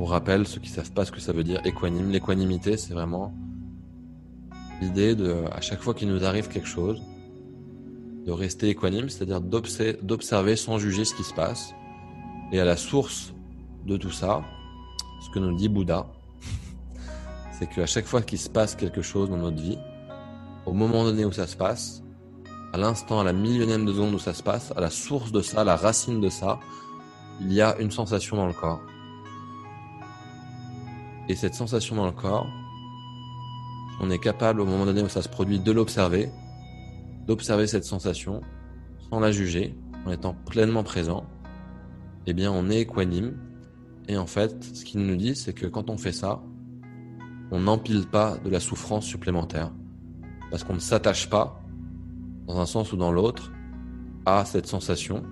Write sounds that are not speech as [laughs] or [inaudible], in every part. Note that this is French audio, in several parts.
pour rappel, ceux qui savent pas ce que ça veut dire équanime, l'équanimité, c'est vraiment l'idée de, à chaque fois qu'il nous arrive quelque chose, de rester équanime, c'est-à-dire d'observer sans juger ce qui se passe. Et à la source de tout ça, ce que nous dit Bouddha, [laughs] c'est qu'à chaque fois qu'il se passe quelque chose dans notre vie, au moment donné où ça se passe, à l'instant, à la millionième de seconde où ça se passe, à la source de ça, la racine de ça, il y a une sensation dans le corps. Et cette sensation dans le corps, on est capable au moment donné où ça se produit de l'observer, d'observer cette sensation sans la juger, en étant pleinement présent. Eh bien, on est équanime. Et en fait, ce qu'il nous dit, c'est que quand on fait ça, on n'empile pas de la souffrance supplémentaire. Parce qu'on ne s'attache pas, dans un sens ou dans l'autre, à cette sensation,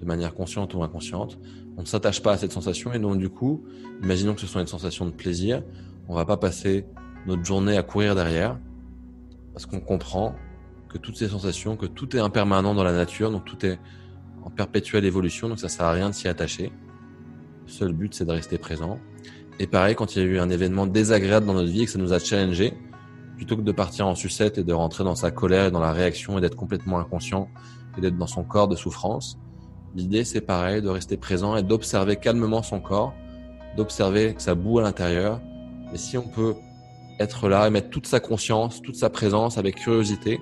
de manière consciente ou inconsciente. On ne s'attache pas à cette sensation et donc du coup, imaginons que ce soit une sensation de plaisir, on va pas passer notre journée à courir derrière, parce qu'on comprend que toutes ces sensations, que tout est impermanent dans la nature, donc tout est en perpétuelle évolution, donc ça sert à rien de s'y attacher. Le seul but, c'est de rester présent. Et pareil, quand il y a eu un événement désagréable dans notre vie et que ça nous a challengé, plutôt que de partir en sucette et de rentrer dans sa colère et dans la réaction et d'être complètement inconscient et d'être dans son corps de souffrance, l'idée c'est pareil, de rester présent et d'observer calmement son corps, d'observer ça boue à l'intérieur. Et si on peut être là et mettre toute sa conscience, toute sa présence avec curiosité,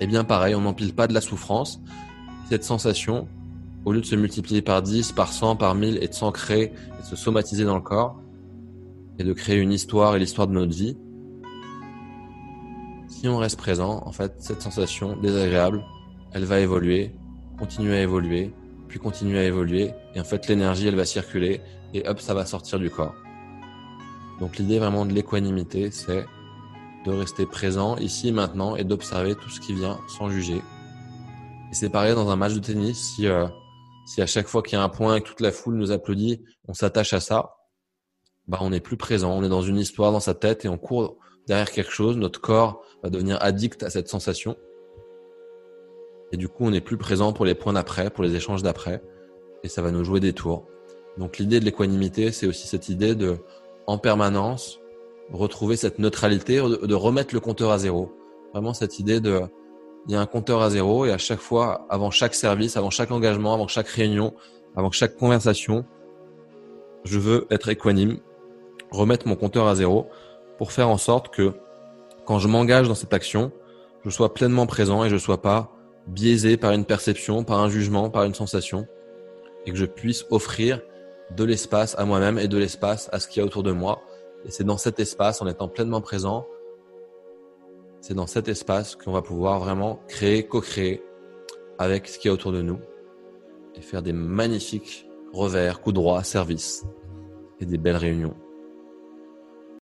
eh bien pareil, on n'empile pas de la souffrance. Cette sensation, au lieu de se multiplier par 10, par 100, par 1000 et de s'ancrer et de se somatiser dans le corps et de créer une histoire et l'histoire de notre vie, si on reste présent, en fait, cette sensation désagréable, elle va évoluer, continuer à évoluer, puis continuer à évoluer, et en fait, l'énergie, elle va circuler, et hop, ça va sortir du corps. Donc l'idée vraiment de l'équanimité, c'est de rester présent ici maintenant et d'observer tout ce qui vient sans juger. Et c'est pareil dans un match de tennis, si, euh, si à chaque fois qu'il y a un point et que toute la foule nous applaudit, on s'attache à ça, bah on n'est plus présent, on est dans une histoire dans sa tête et on court derrière quelque chose, notre corps va devenir addict à cette sensation. Et du coup, on n'est plus présent pour les points d'après, pour les échanges d'après, et ça va nous jouer des tours. Donc l'idée de l'équanimité, c'est aussi cette idée de en permanence retrouver cette neutralité, de, remettre le compteur à zéro. Vraiment cette idée de, il y a un compteur à zéro et à chaque fois, avant chaque service, avant chaque engagement, avant chaque réunion, avant chaque conversation, je veux être équanime, remettre mon compteur à zéro pour faire en sorte que quand je m'engage dans cette action, je sois pleinement présent et je sois pas biaisé par une perception, par un jugement, par une sensation et que je puisse offrir de l'espace à moi-même et de l'espace à ce qu'il y a autour de moi. Et c'est dans cet espace, en étant pleinement présent, c'est dans cet espace qu'on va pouvoir vraiment créer, co-créer avec ce qu'il y a autour de nous et faire des magnifiques revers, coups droits, services et des belles réunions.